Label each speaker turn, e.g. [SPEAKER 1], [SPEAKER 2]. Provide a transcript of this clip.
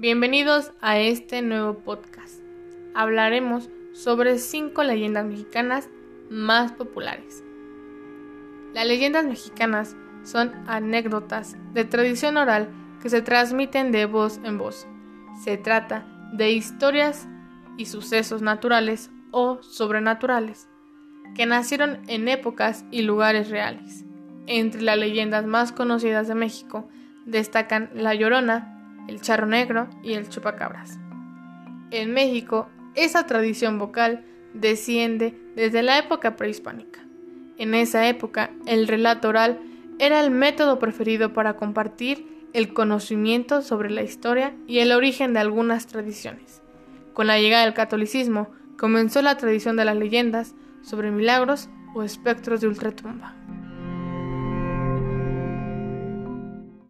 [SPEAKER 1] Bienvenidos a este nuevo podcast. Hablaremos sobre cinco leyendas mexicanas más populares. Las leyendas mexicanas son anécdotas de tradición oral que se transmiten de voz en voz. Se trata de historias y sucesos naturales o sobrenaturales que nacieron en épocas y lugares reales. Entre las leyendas más conocidas de México destacan La Llorona, el charro negro y el chupacabras. En México, esa tradición vocal desciende desde la época prehispánica. En esa época, el relato oral era el método preferido para compartir el conocimiento sobre la historia y el origen de algunas tradiciones. Con la llegada del catolicismo, comenzó la tradición de las leyendas sobre milagros o espectros de ultratumba.